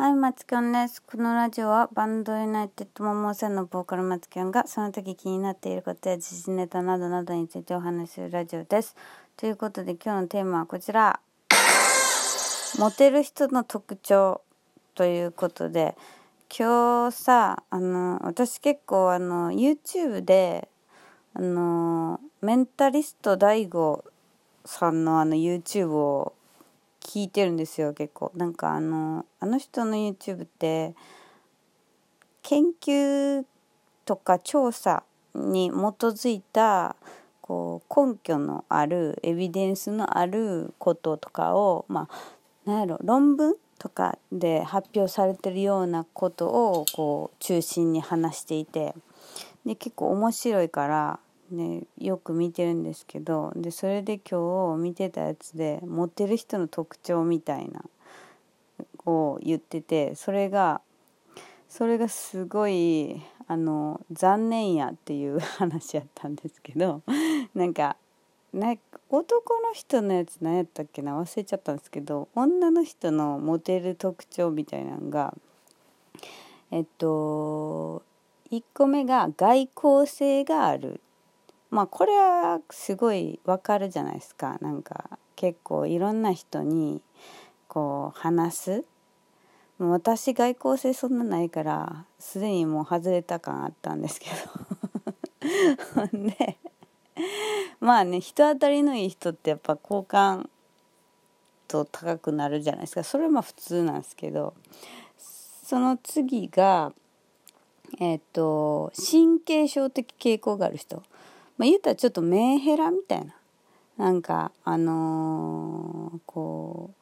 はい、マツキョンです。このラジオはバンドユナイテッドモモセンのボーカルマツキョンがその時気になっていることや時事ネタなどなどについてお話しするラジオです。ということで今日のテーマはこちら。モテる人の特徴ということで今日さあの私結構あの YouTube であのメンタリスト DAIGO さんのあの YouTube を聞いてるんですよ結構。なんかあのあの人の YouTube って研究とか調査に基づいたこう根拠のあるエビデンスのあることとかをまあ何やろ論文とかで発表されてるようなことをこう中心に話していて。で結構面白いからね、よく見てるんですけどでそれで今日見てたやつでモテる人の特徴みたいなを言っててそれがそれがすごいあの残念やっていう 話やったんですけどなんか男の人のやつ何やったっけな忘れちゃったんですけど女の人のモテる特徴みたいなのがえっと1個目が外交性があるまあこれはすごいわかるじゃないですか。なんか結構いろんな人にこう話す。私外交性そんなないからすでにもう外れた感あったんですけど。でまあね人当たりのいい人ってやっぱ好感度高くなるじゃないですか。それはまあ普通なんですけど。その次がえっ、と神経症的傾向がある人。まあ、言ったらちょっとメンヘラみたいな。なんかあのー、こ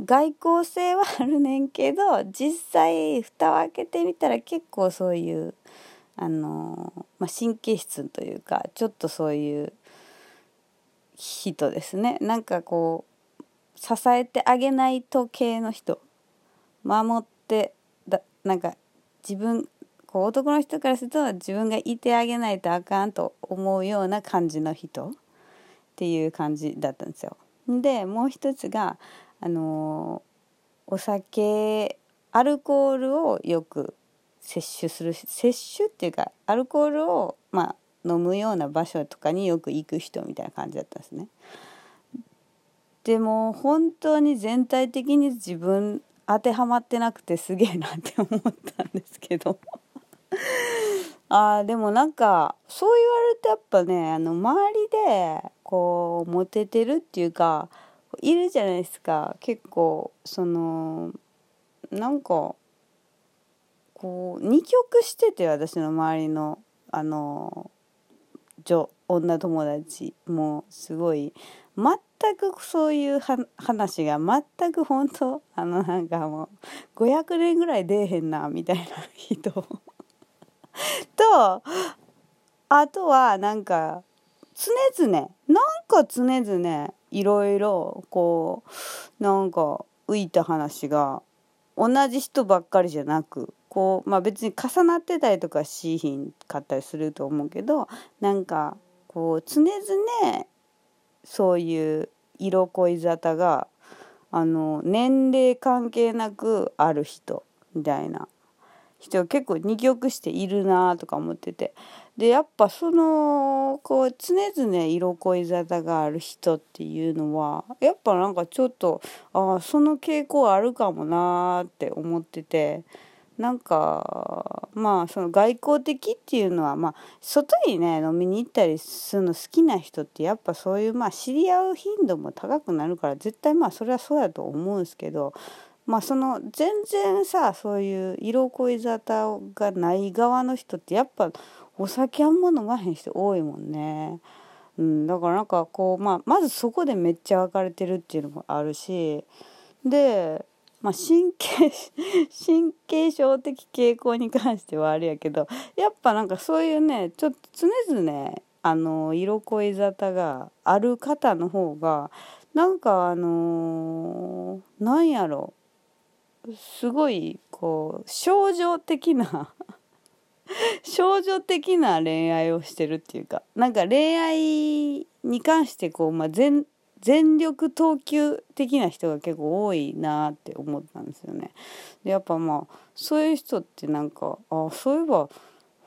う外交性はあるねんけど実際蓋を開けてみたら結構そういうあのー、まあ、神経質というかちょっとそういう人ですね。なんかこう支えてあげないと系の人。守ってだなんか自分こう男の人からすると自分がいてあげないとあかんと思うような感じの人っていう感じだったんですよ。でもう一つがあのお酒アルコールをよく摂取する摂取っていうかアルコールをまあ飲むような場所とかによく行く人みたいな感じだったんですね。でも本当に全体的に自分当てはまってなくてすげえなって思ったんですけど あでもなんかそう言われるとやっぱねあの周りでこうモテてるっていうかいるじゃないですか。結構そのなんかこう二極してて私の周りのあの女女友達もすごい全くそういう話が全く本当あのなんかもう500年ぐらい出えへんなみたいな人。とあとはなんか常々なんか常々いろいろこうなんか浮いた話が同じ人ばっかりじゃなくこうまあ別に重なってたりとかしひんかったりすると思うけどなんかこう常々そういう色恋沙汰があの年齢関係なくある人みたいな。人が結構二極しているなとか思ってて。でやっぱそのこう常々色恋沙汰がある人っていうのはやっぱなんかちょっとああその傾向あるかもなって思ってて。なんかまあその外交的っていうのはまあ外にね飲みに行ったりするの好きな人ってやっぱそういうまあ知り合う頻度も高くなるから絶対まあそれはそうやと思うんですけどまあその全然さそういう色恋沙汰がない側の人ってやっぱお酒あんま飲まへん人多いもんね。うん、だからなんかこう、まあ、まずそこでめっちゃ分かれてるっていうのもあるしで、まあ、神経 神経症的傾向に関してはあれやけどやっぱなんかそういうねちょっと常々あの色恋沙汰がある方の方がなんかあのー、なんやろすごいこう症状的な 症状的な恋愛をしてるっていうかなんか恋愛に関してこう、まあ、全全力投球的な人が結構多いなって思ったんですよね。でやっぱまあそういう人ってなんかあそういえば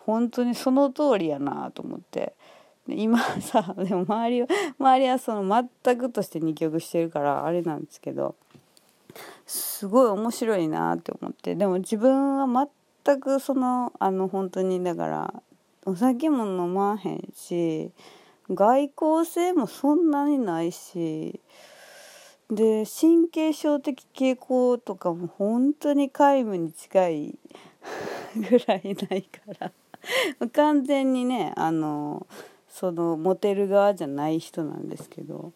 本当にその通りやなと思って今さでも周りは周りはその全くとして2曲してるからあれなんですけどすごい面白いなって思ってでも自分は全くそのあの本当にだからお酒も飲まへんし外交性もそんなにないしで神経症的傾向とかも本当に皆無に近いぐらいないから 完全にねあのそのモテる側じゃない人なんですけど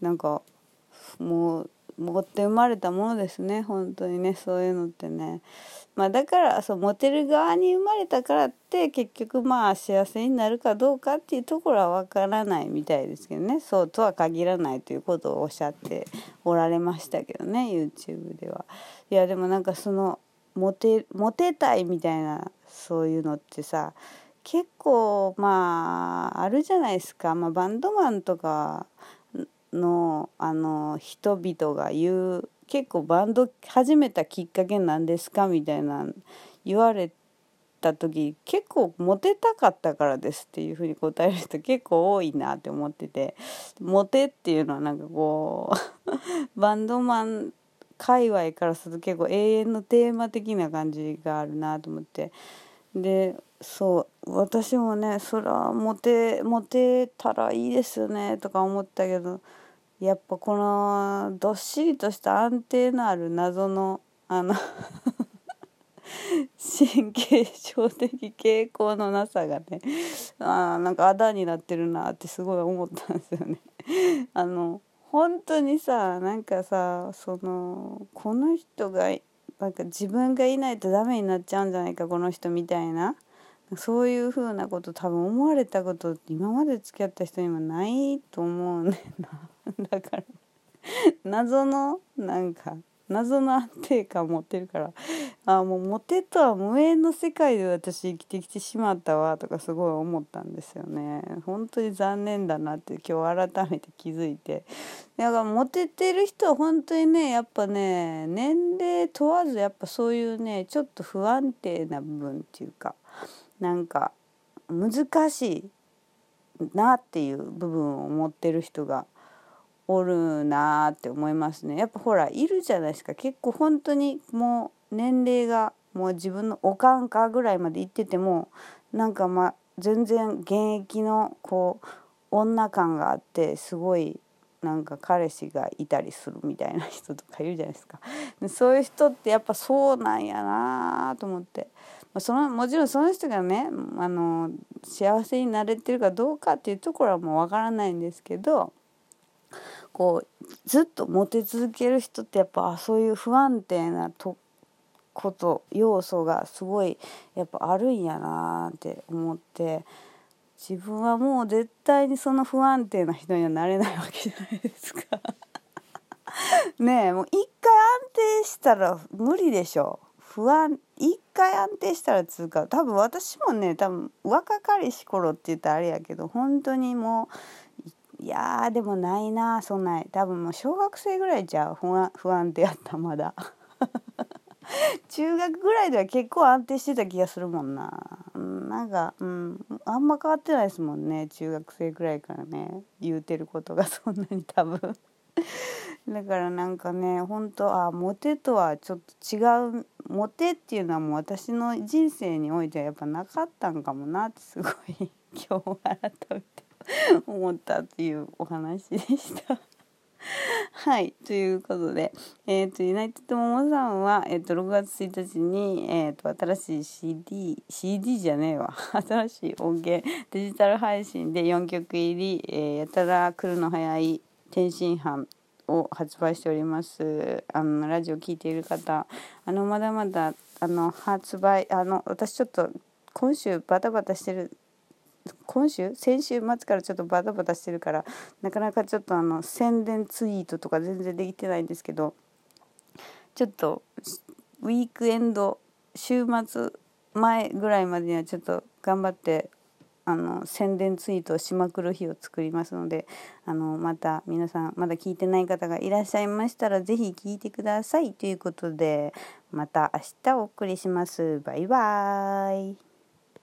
なんかもう持って生まれたものですね本当にねそういうのってね。まあだからそうモテる側に生まれたからって結局まあ幸せになるかどうかっていうところはわからないみたいですけどね。そうとは限らないということをおっしゃっておられましたけどね YouTube では。いやでもなんかそのモテモテたいみたいなそういうのってさ結構まああるじゃないですか、まあ、バンドマンとかのあの人々が言う結構バンド始めたきっかけなんですかみたいな言われた時結構モテたかったからですっていうふうに答える人結構多いなって思ってて モテっていうのはなんかこうバンドマン界隈からすると結構永遠のテーマ的な感じがあるなと思って。でそう私もねそらモテモテたらいいですよねとか思ったけどやっぱこのどっしりとした安定のある謎のあの 神経症的傾向のなさがねあなんかあだになってるなってすごい思ったんですよね。あの本当にさなんかさそのこの人がなんか自分がいないとダメになっちゃうんじゃないかこの人みたいなそういうふうなこと多分思われたことって今まで付き合った人にもないと思うねんな。だから謎のなんか謎の安定感持ってるから。あもうモテとは無縁の世界で私生きてきてしまったわとかすごい思ったんですよね。本当に残念だなって今日改めて気づいて。だからモテてる人は本当にねやっぱね年齢問わずやっぱそういうねちょっと不安定な部分っていうかなんか難しいなっていう部分を持ってる人がおるなって思いますね。やっぱほらいるじゃないですか。結構本当にもう年齢がもう自分のおかんかぐらいまで行っててもなんかまあ全然現役のこう女感があってすごいなんか彼氏がいたりするみたいな人とかいるじゃないですか。そういう人ってやっぱそうなんやなと思って。そのもちろんその人がねあの幸せになれてるかどうかっていうところはもうわからないんですけどこうずっとモテ続ける人ってやっぱそういう不安定なとこと要素がすごいやっぱあるんやなって思って自分はもう絶対にその不安定な人にはなれないわけじゃないですか。ねえもう一回安定したら無理でしょ。不安一回安定したらつうか多分私もね多分若かりし頃って言ったらあれやけど本当にもういやでもないなそんない。多分もう小学生ぐらいじゃ不安不安定やったまだ。中学ぐらいでは結構安定してた気がするもんな、うん、なんかうんあんま変わってないですもんね。中学生ぐらいからね。言うてることが。そんなに多分。だからなんかね本当あモテとはちょっと違う。モテっていうのはもう私の人生においてはやっぱなかったんかもな。ってすごい。今日改めて思ったっていうお話でした。はいということでえっ、ー、とユナイテッドモモさんは、えーと、6月1日に、えーと、新しい CD CD じゃねえわ。新しい音源デジタル配信で4曲入り、えー、やたら来るの早い天津飯を発売しております。あのラジオ聴いている方あのまだまだあの発売あの私ちょっと今週バタバタしてる今週先週末からちょっとバタバタしてるからなかなかちょっとあの宣伝ツイートとか全然できてないんですけどちょっとウィークエンド週末前ぐらいまでにはちょっと頑張ってあの宣伝ツイートをしまくる日を作りますのであのまた皆さんまだ聞いてない方がいらっしゃいましたら是非聞いてくださいということでまた明日お送りします。バイバーイ